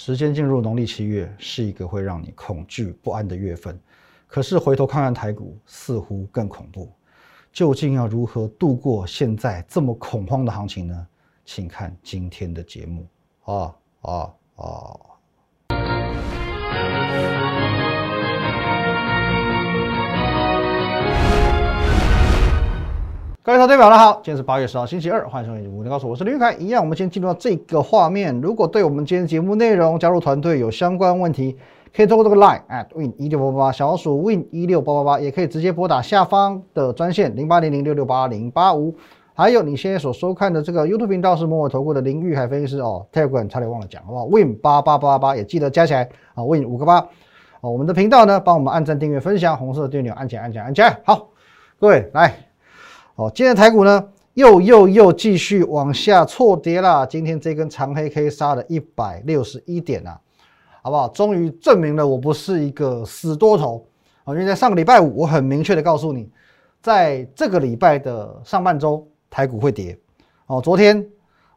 时间进入农历七月，是一个会让你恐惧不安的月份。可是回头看看台股，似乎更恐怖。究竟要如何度过现在这么恐慌的行情呢？请看今天的节目。啊啊啊！各位投资者，大家好，今天是八月十号，星期二，欢迎收看节目。你告诉我，是林玉凯。一样，我们先进入到这个画面。如果对我们今天节目内容、加入团队有相关问题，可以通过这个 line at win 一六八八八，小老鼠 win 一六八八八，也可以直接拨打下方的专线零八零零六六八零八五。还有你现在所收看的这个 YouTube 频道是摩尔投顾的林玉海分析师哦，Telegram 差点忘了讲，好不好？win 八八八八也记得加起来啊，win 五个八哦。我们的频道呢，帮我们按赞、订阅、分享，红色的订阅钮按起来、按起来、按起来。好，各位来哦，今天台股呢？又又又继续往下错跌啦！今天这根长黑 K 杀了一百六十一点啊，好不好？终于证明了我不是一个死多头啊！因为在上个礼拜五，我很明确的告诉你，在这个礼拜的上半周，台股会跌哦。昨天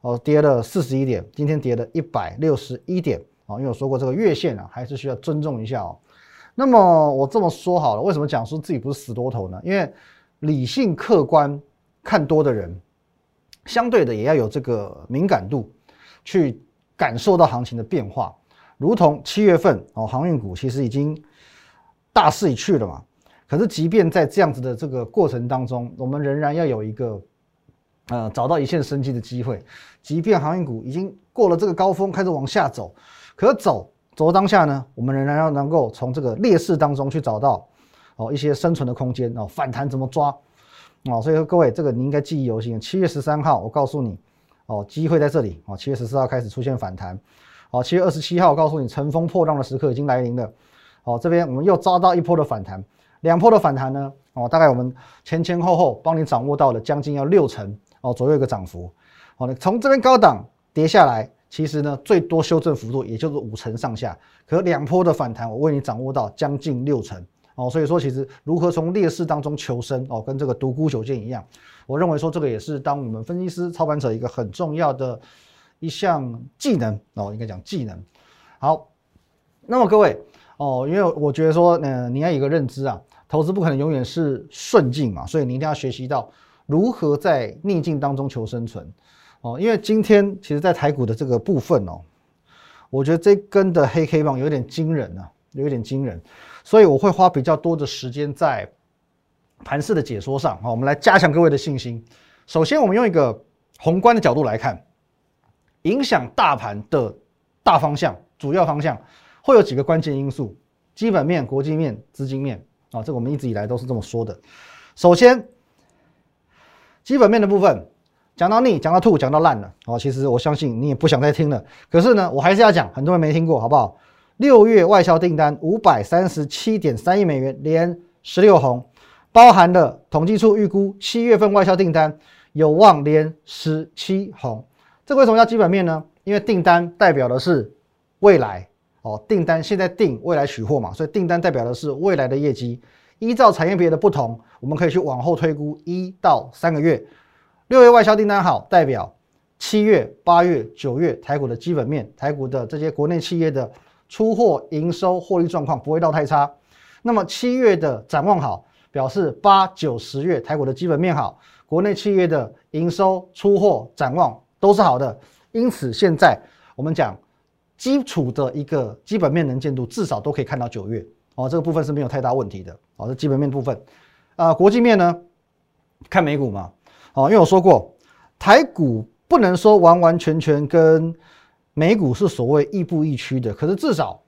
哦跌了四十一点，今天跌了一百六十一点啊！因为我说过这个月线啊，还是需要尊重一下哦。那么我这么说好了，为什么讲说自己不是死多头呢？因为理性客观。看多的人，相对的也要有这个敏感度，去感受到行情的变化。如同七月份哦，航运股其实已经大势已去了嘛。可是，即便在这样子的这个过程当中，我们仍然要有一个呃找到一线生机的机会。即便航运股已经过了这个高峰，开始往下走，可是走走当下呢，我们仍然要能够从这个劣势当中去找到哦一些生存的空间哦，反弹怎么抓？哦，所以说各位，这个你应该记忆犹新。七月十三号，我告诉你，哦，机会在这里。哦，七月十四号开始出现反弹。哦，七月二十七号，我告诉你，乘风破浪的时刻已经来临了。哦，这边我们又遭到一波的反弹，两波的反弹呢？哦，大概我们前前后后帮你掌握到了将近要六成哦左右一个涨幅。哦，你从这边高档跌下来，其实呢最多修正幅度也就是五成上下。可两波的反弹，我为你掌握到将近六成。哦，所以说其实如何从劣势当中求生哦，跟这个独孤九剑一样，我认为说这个也是当我们分析师操盘者一个很重要的一项技能哦，应该讲技能。好，那么各位哦，因为我觉得说，嗯，你要有一个认知啊，投资不可能永远是顺境嘛，所以你一定要学习到如何在逆境当中求生存哦。因为今天其实在台股的这个部分哦，我觉得这根的黑 K 棒有点惊人啊，有一点惊人。所以我会花比较多的时间在盘势的解说上，好，我们来加强各位的信心。首先，我们用一个宏观的角度来看，影响大盘的大方向、主要方向会有几个关键因素：基本面、国际面、资金面。啊，这我们一直以来都是这么说的。首先，基本面的部分讲到腻、讲到吐、讲到烂了。哦，其实我相信你也不想再听了。可是呢，我还是要讲，很多人没听过，好不好？六月外销订单五百三十七点三亿美元，连十六红，包含了统计处预估七月份外销订单有望连十七红。这为什么要基本面呢？因为订单代表的是未来哦，订单现在订，未来取货嘛，所以订单代表的是未来的业绩。依照产业别的不同，我们可以去往后推估一到三个月。六月外销订单好，代表七月、八月、九月台股的基本面，台股的这些国内企业的。出货营收获利状况不会到太差，那么七月的展望好，表示八九十月台股的基本面好，国内企业的营收出货展望都是好的，因此现在我们讲基础的一个基本面能见度至少都可以看到九月。哦，这个部分是没有太大问题的。哦，这基本面部分。啊，国际面呢看美股嘛。哦，因为我说过台股不能说完完全全跟。美股是所谓亦步亦趋的，可是至少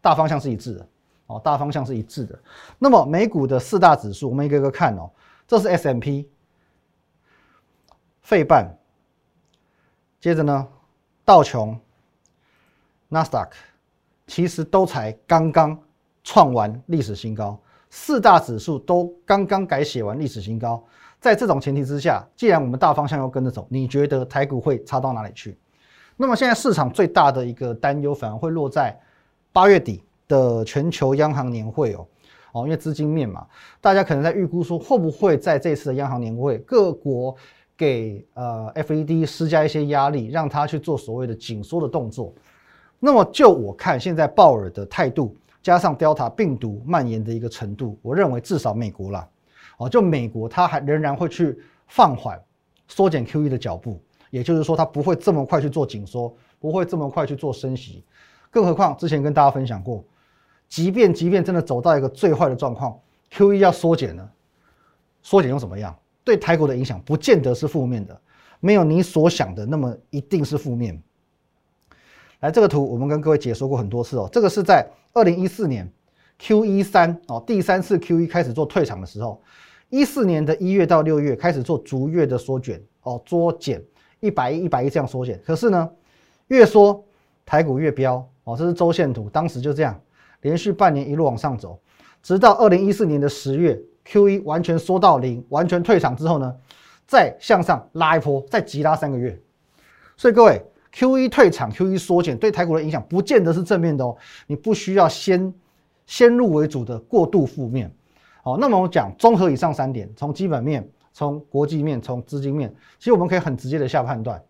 大方向是一致的哦，大方向是一致的。那么美股的四大指数，我们一个个看哦，这是 S M P、费半，接着呢道琼、纳斯达克，其实都才刚刚创完历史新高，四大指数都刚刚改写完历史新高。在这种前提之下，既然我们大方向要跟着走，你觉得台股会差到哪里去？那么现在市场最大的一个担忧，反而会落在八月底的全球央行年会哦哦，因为资金面嘛，大家可能在预估说，会不会在这次的央行年会，各国给呃 FED 施加一些压力，让他去做所谓的紧缩的动作。那么就我看，现在鲍尔的态度，加上 Delta 病毒蔓延的一个程度，我认为至少美国啦，哦，就美国它还仍然会去放缓、缩减 QE 的脚步，也就是说，它不会这么快去做紧缩，不会这么快去做升息。更何况之前跟大家分享过，即便即便真的走到一个最坏的状况，QE 要缩减呢，缩减又怎么样？对台股的影响不见得是负面的，没有你所想的那么一定是负面。来，这个图我们跟各位解说过很多次哦。这个是在二零一四年 Q E 三哦，第三次 Q E 开始做退场的时候，一四年的一月到六月开始做逐月的缩减哦，缩减一百亿、一百亿这样缩减。可是呢，越缩台股越飙哦，这是周线图，当时就这样连续半年一路往上走，直到二零一四年的十月 Q E 完全缩到零，完全退场之后呢，再向上拉一波，再急拉三个月。所以各位。Q E 退场，Q E 缩减，对台股的影响不见得是正面的哦。你不需要先先入为主的过度负面。好，那么我讲综合以上三点，从基本面、从国际面、从资金面，其实我们可以很直接的下判断，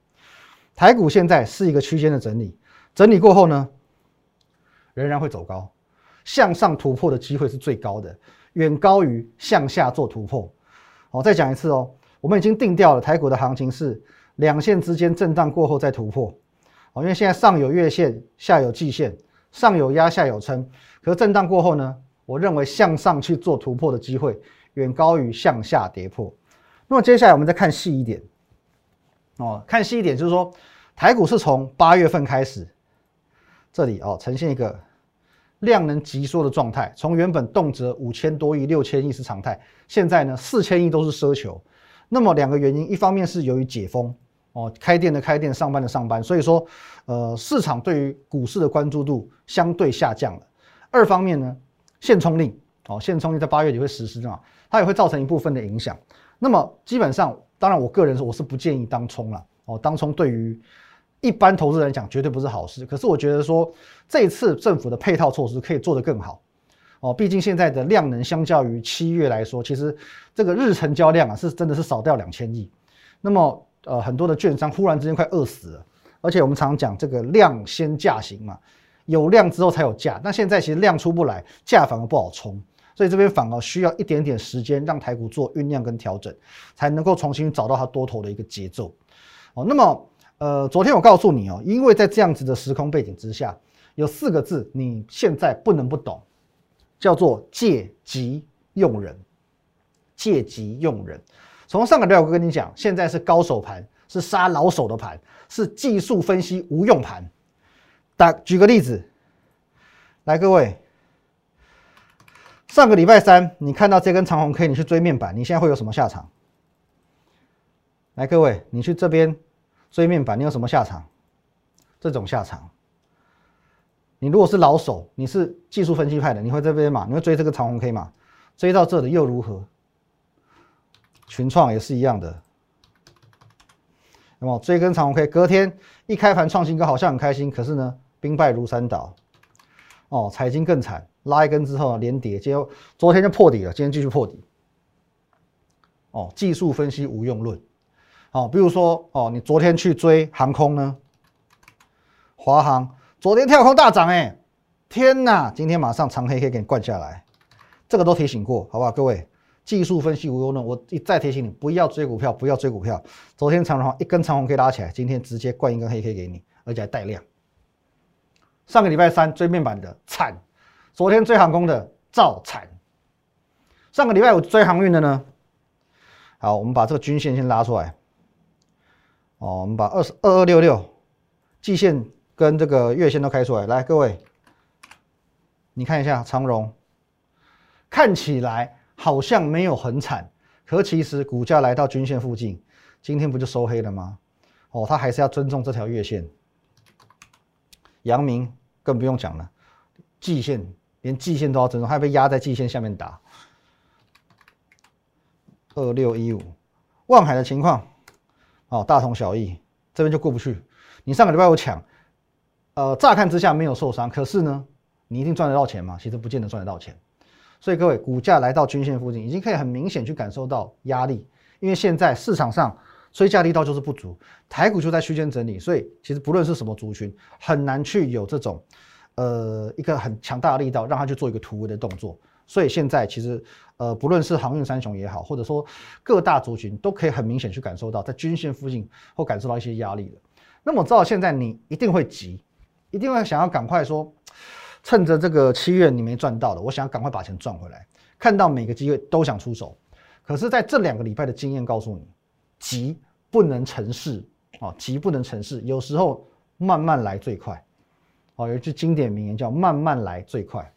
台股现在是一个区间的整理，整理过后呢，仍然会走高，向上突破的机会是最高的，远高于向下做突破。好，再讲一次哦，我们已经定掉了台股的行情是。两线之间震荡过后再突破，哦，因为现在上有月线，下有季线，上有压，下有撑。可是震荡过后呢，我认为向上去做突破的机会远高于向下跌破。那么接下来我们再看细一点，哦，看细一点就是说，台股是从八月份开始，这里哦呈现一个量能急缩的状态，从原本动辄五千多亿、六千亿是常态，现在呢四千亿都是奢求。那么两个原因，一方面是由于解封。哦，开店的开店，上班的上班，所以说，呃，市场对于股市的关注度相对下降了。二方面呢，限冲令，哦，限冲令在八月底会实施嘛，它也会造成一部分的影响。那么基本上，当然我个人说我是不建议当冲了。哦，当冲对于一般投资人讲绝对不是好事。可是我觉得说，这次政府的配套措施可以做得更好。哦，毕竟现在的量能相较于七月来说，其实这个日成交量啊是真的是少掉两千亿。那么呃，很多的券商忽然之间快饿死了，而且我们常讲这个量先价行嘛，有量之后才有价。那现在其实量出不来，价反而不好冲，所以这边反而需要一点点时间让台股做酝酿跟调整，才能够重新找到它多头的一个节奏。哦，那么呃，昨天我告诉你哦，因为在这样子的时空背景之下，有四个字你现在不能不懂，叫做借机用人，借机用人。从上个礼拜我跟你讲，现在是高手盘，是杀老手的盘，是技术分析无用盘。打举个例子，来各位，上个礼拜三你看到这根长红 K，你去追面板，你现在会有什么下场？来各位，你去这边追面板，你有什么下场？这种下场。你如果是老手，你是技术分析派的，你会这边嘛？你会追这个长红 K 嘛？追到这里又如何？群创也是一样的，那么追根长红 K，隔天一开盘创新高，好像很开心，可是呢，兵败如山倒。哦，财经更惨，拉一根之后连跌，结果昨天就破底了，今天继续破底。哦，技术分析无用论。哦，比如说哦，你昨天去追航空呢，华航昨天跳空大涨，哎，天哪，今天马上长黑黑给你灌下来，这个都提醒过，好不好，各位？技术分析无用论，我一再提醒你不要追股票，不要追股票。昨天长虹一根长红 K 拉起来，今天直接灌一根黑 K 给你，而且还带量。上个礼拜三追面板的惨，昨天追航空的照惨。上个礼拜五追航运的呢？好，我们把这个均线先拉出来。哦，我们把二十二二六六季线跟这个月线都开出来。来，各位，你看一下长荣，看起来。好像没有很惨，可其实股价来到均线附近，今天不就收黑了吗？哦，他还是要尊重这条月线。阳明更不用讲了，季线连季线都要尊重，还被压在季线下面打。二六一五，望海的情况，哦，大同小异，这边就过不去。你上个礼拜有抢，呃，乍看之下没有受伤，可是呢，你一定赚得到钱吗？其实不见得赚得到钱。所以各位，股价来到均线附近，已经可以很明显去感受到压力，因为现在市场上追加力道就是不足，台股就在区间整理，所以其实不论是什么族群，很难去有这种呃一个很强大的力道让它去做一个突围的动作。所以现在其实呃不论是航运三雄也好，或者说各大族群都可以很明显去感受到在均线附近或感受到一些压力的。那么我知道现在你一定会急，一定会想要赶快说，趁着这个七月你没赚到的，我想要赶快把钱赚回来，看到每个机会都想出手。可是在这两个礼拜的经验告诉你，急不能成事啊，急不能成事，有时候慢慢来最快。哦，有一句经典名言叫“慢慢来最快”。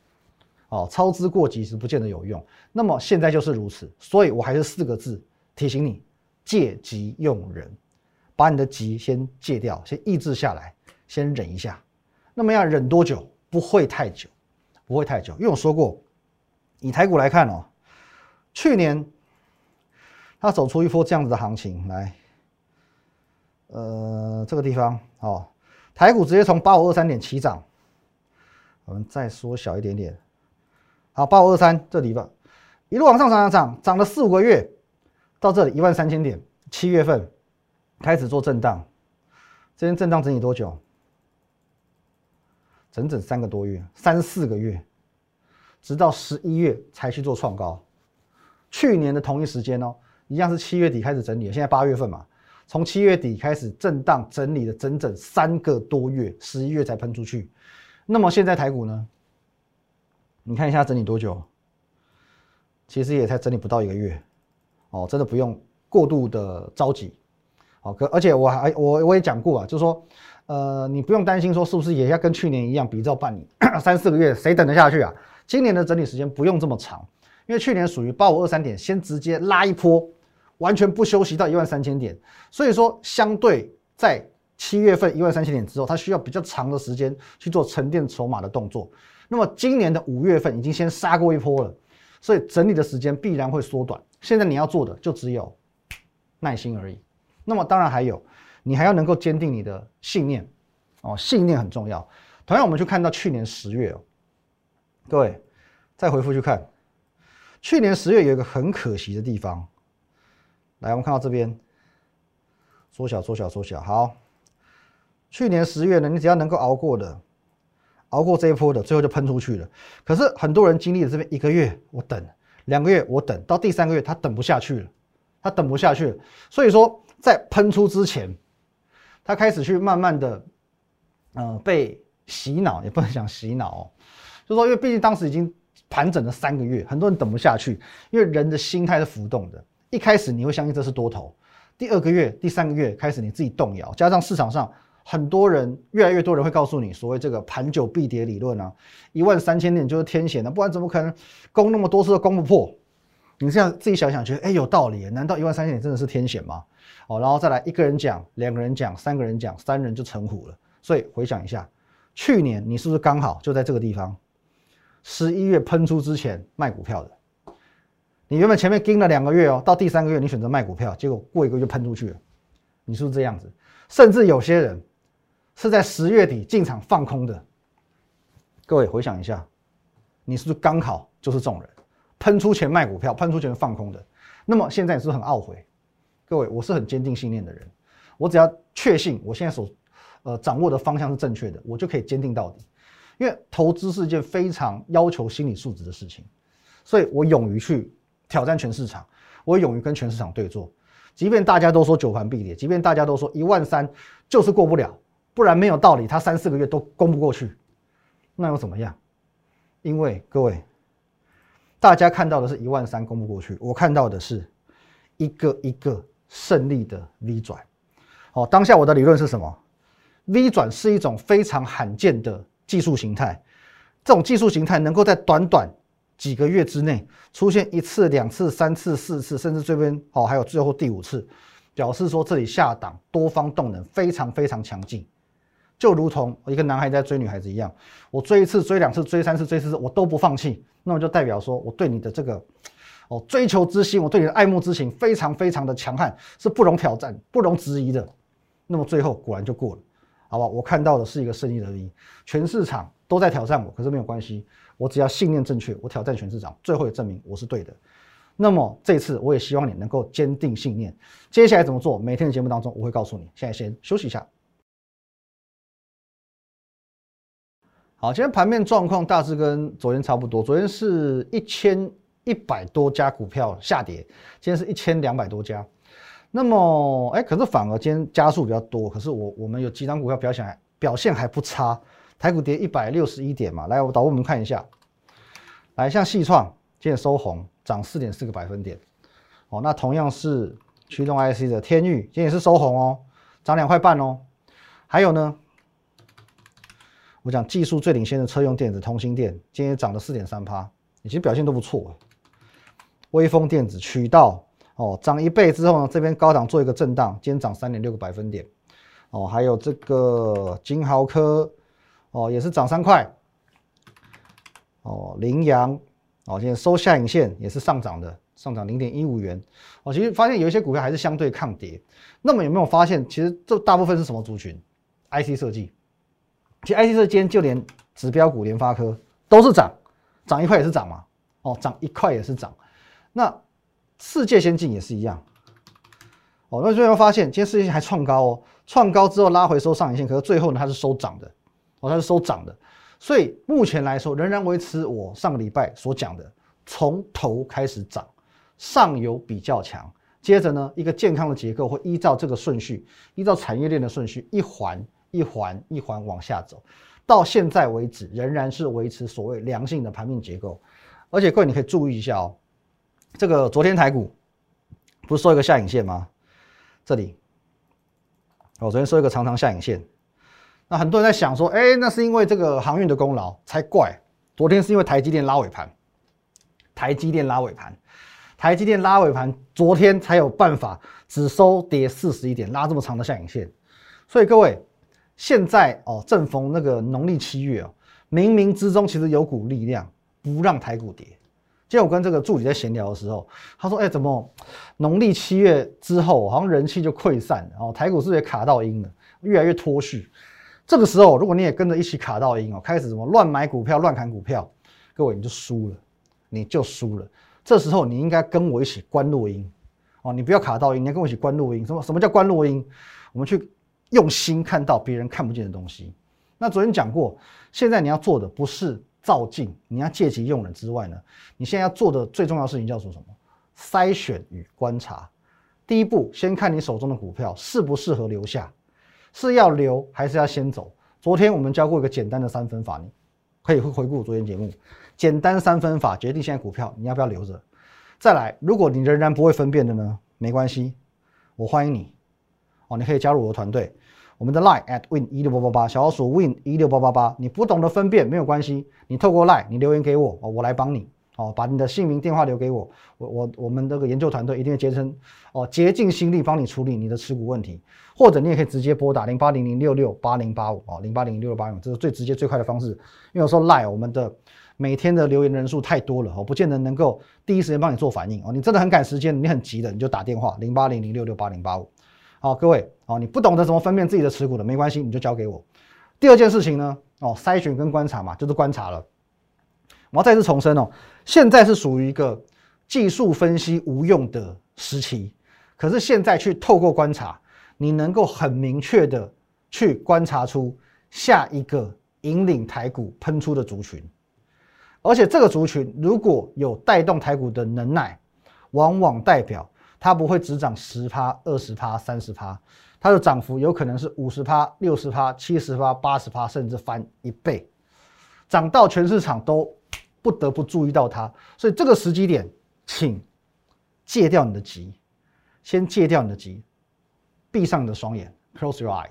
哦，操之过急是不见得有用。那么现在就是如此，所以我还是四个字提醒你：借急用忍，把你的急先戒掉，先抑制下来，先忍一下。那么要忍多久？不会太久，不会太久。因为我说过，以台股来看哦，去年。它走出一波这样子的行情来，呃，这个地方哦，台股直接从八五二三点起涨，我们再缩小一点点，好，八五二三这里吧，一路往上涨涨涨，涨了四五个月，到这里一万三千点，七月份开始做震荡，这边震荡整理多久？整整三个多月，三四个月，直到十一月才去做创高，去年的同一时间哦。一样是七月底开始整理，现在八月份嘛，从七月底开始震荡整理了整整三个多月，十一月才喷出去。那么现在台股呢？你看一下整理多久？其实也才整理不到一个月，哦，真的不用过度的着急。好，可而且我还我我也讲过啊，就是说，呃，你不用担心说是不是也要跟去年一样比照办理三四个月，谁等得下去啊？今年的整理时间不用这么长，因为去年属于八五二三点，先直接拉一波。完全不休息到一万三千点，所以说相对在七月份一万三千点之后，它需要比较长的时间去做沉淀筹码的动作。那么今年的五月份已经先杀过一波了，所以整理的时间必然会缩短。现在你要做的就只有耐心而已。那么当然还有，你还要能够坚定你的信念哦，信念很重要。同样，我们去看到去年十月哦，各位再回复去看，去年十月有一个很可惜的地方。来，我们看到这边，缩小、缩小、缩小。好，去年十月呢，你只要能够熬过的，熬过这一波的，最后就喷出去了。可是很多人经历了这边一个月，我等；两个月，我等到第三个月，他等不下去了，他等不下去了。所以说，在喷出之前，他开始去慢慢的，嗯，被洗脑，也不能讲洗脑，就说因为毕竟当时已经盘整了三个月，很多人等不下去，因为人的心态是浮动的。一开始你会相信这是多头，第二个月、第三个月开始你自己动摇，加上市场上很多人越来越多人会告诉你所谓这个盘久必跌理论啊，一万三千点就是天险的，不然怎么可能攻那么多次都攻不破？你这样自己想想，觉得哎有道理，难道一万三千点真的是天险吗？哦，然后再来一个人讲，两个人讲，三个人讲，三人就成虎了。所以回想一下，去年你是不是刚好就在这个地方，十一月喷出之前卖股票的？你原本前面盯了两个月哦，到第三个月你选择卖股票，结果过一个月喷出去了，你是不是这样子？甚至有些人是在十月底进场放空的。各位回想一下，你是不是刚好就是这种人？喷出前卖股票，喷出前放空的。那么现在你是不是很懊悔？各位，我是很坚定信念的人，我只要确信我现在所呃掌握的方向是正确的，我就可以坚定到底。因为投资是一件非常要求心理素质的事情，所以我勇于去。挑战全市场，我勇于跟全市场对坐，即便大家都说九盘必跌，即便大家都说一万三就是过不了，不然没有道理，他三四个月都攻不过去，那又怎么样？因为各位，大家看到的是一万三攻不过去，我看到的是一个一个胜利的 V 转。好，当下我的理论是什么？V 转是一种非常罕见的技术形态，这种技术形态能够在短短。几个月之内出现一次、两次、三次、四次，甚至这边哦，还有最后第五次，表示说这里下档多方动能非常非常强劲，就如同一个男孩在追女孩子一样，我追一次、追两次、追三次、追四次，我都不放弃，那么就代表说我对你的这个哦追求之心，我对你的爱慕之情非常非常的强悍，是不容挑战、不容质疑的。那么最后果然就过了，好吧？我看到的是一个胜利的 V，全市场都在挑战我，可是没有关系。我只要信念正确，我挑战全市场，最后也证明我是对的。那么这次我也希望你能够坚定信念。接下来怎么做？每天的节目当中我会告诉你。现在先休息一下。好，今天盘面状况大致跟昨天差不多。昨天是一千一百多家股票下跌，今天是一千两百多家。那么，哎，可是反而今天加速比较多。可是我我们有几张股票表现表现还不差，台股跌一百六十一点嘛。来，我导我们看一下。来，像细创今天收红，涨四点四个百分点。哦，那同样是驱动 IC 的天域，今天也是收红哦，涨两块半哦。还有呢？我讲技术最领先的车用电子通芯电，今天涨了四点三趴，其实表现都不错。微风电子渠道哦，涨一倍之后呢，这边高档做一个震荡，今天涨三点六个百分点。哦，还有这个金豪科哦，也是涨三块。哦，羚羊哦，今天收下影线也是上涨的，上涨零点一五元。哦，其实发现有一些股票还是相对抗跌。那么有没有发现，其实这大部分是什么族群？IC 设计。其实 IC 设间就连指标股联发科都是涨，涨一块也是涨嘛，哦，涨一块也是涨。那世界先进也是一样，哦，那最后发现今天世界先还创高哦，创高之后拉回收上影线，可是最后呢它是收涨的，哦，它是收涨的。所以目前来说仍然维持我上个礼拜所讲的，从头开始涨，上游比较强，接着呢一个健康的结构会依照这个顺序，依照产业链的顺序一环。一环一环往下走，到现在为止仍然是维持所谓良性的盘面结构，而且各位你可以注意一下哦，这个昨天台股不是收一个下影线吗？这里，我昨天收一个长长下影线，那很多人在想说，哎，那是因为这个航运的功劳才怪，昨天是因为台积电拉尾盘，台积电拉尾盘，台积电拉尾盘，昨天才有办法只收跌四十一点，拉这么长的下影线，所以各位。现在哦，正逢那个农历七月哦，冥冥之中其实有股力量不让台股跌。今天我跟这个助理在闲聊的时候，他说：“哎，怎么农历七月之后，好像人气就溃散了哦，台股是不是也卡到阴了，越来越脱序。这个时候，如果你也跟着一起卡到音哦，开始什么乱买股票、乱砍股票，各位你就输了，你就输了。这时候你应该跟我一起关录音哦，你不要卡到音，你要跟我一起关录音。什么什么叫关录音？我们去。用心看到别人看不见的东西。那昨天讲过，现在你要做的不是照镜，你要借机用人之外呢，你现在要做的最重要的事情叫做什么？筛选与观察。第一步，先看你手中的股票适不适合留下，是要留还是要先走？昨天我们教过一个简单的三分法，你可以回回顾昨天节目。简单三分法决定现在股票你要不要留着。再来，如果你仍然不会分辨的呢，没关系，我欢迎你哦，你可以加入我的团队。我们的 line at win 一六八八八，小老鼠 win 一六八八八，你不懂得分辨没有关系，你透过 line 你留言给我，我来帮你，哦，把你的姓名电话留给我，我我我们这个研究团队一定会竭诚哦竭尽心力帮你处理你的持股问题，或者你也可以直接拨打零八零零六六八零八五哦零八零零六六八零，这是最直接最快的方式，因为有时候赖我们的每天的留言人数太多了，哦，不见得能够第一时间帮你做反应哦，你真的很赶时间，你很急的，你就打电话零八零零六六八零八五。好，各位，哦，你不懂得怎么分辨自己的持股的，没关系，你就交给我。第二件事情呢，哦，筛选跟观察嘛，就是观察了。我要再次重申哦，现在是属于一个技术分析无用的时期，可是现在去透过观察，你能够很明确的去观察出下一个引领台股喷出的族群，而且这个族群如果有带动台股的能耐，往往代表。它不会只涨十趴、二十趴、三十趴，它的涨幅有可能是五十趴、六十趴、七十趴、八十趴，甚至翻一倍，涨到全市场都不得不注意到它。所以这个时机点，请戒掉你的急，先戒掉你的急，闭上你的双眼，close your eyes，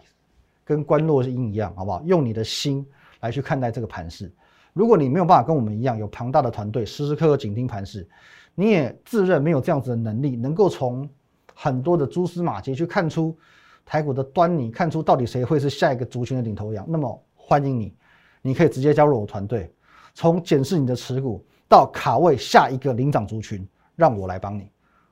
跟关落音一样，好不好？用你的心来去看待这个盘势。如果你没有办法跟我们一样有庞大的团队，时时刻刻紧盯盘势。你也自认没有这样子的能力，能够从很多的蛛丝马迹去看出台股的端倪，看出到底谁会是下一个族群的领头羊。那么欢迎你，你可以直接加入我团队，从检视你的持股到卡位下一个领涨族群，让我来帮你。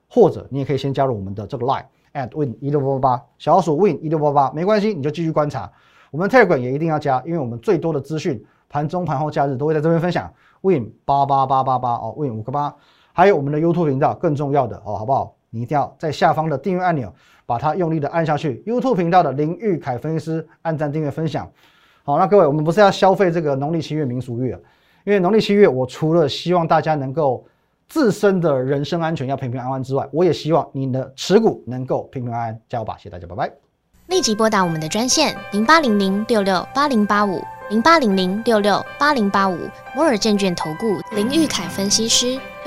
或者你也可以先加入我们的这个 line at win 一六八八小老鼠 win 一六八八，没关系，你就继续观察。我们 Telegram 也一定要加，因为我们最多的资讯盘中盘后假日都会在这边分享。win 八八八八八哦，win 五个八。还有我们的 YouTube 频道，更重要的哦，好不好？你一定要在下方的订阅按钮，把它用力的按下去。YouTube 频道的林玉凯分析师，按赞、订阅、分享。好，那各位，我们不是要消费这个农历七月民俗月，因为农历七月，我除了希望大家能够自身的人身安全要平平安安之外，我也希望你的持股能够平平安安。加油吧，谢谢大家，拜拜。立即拨打我们的专线零八零零六六八零八五。零八零零六六八零八五摩尔证券投顾林玉凯分析师，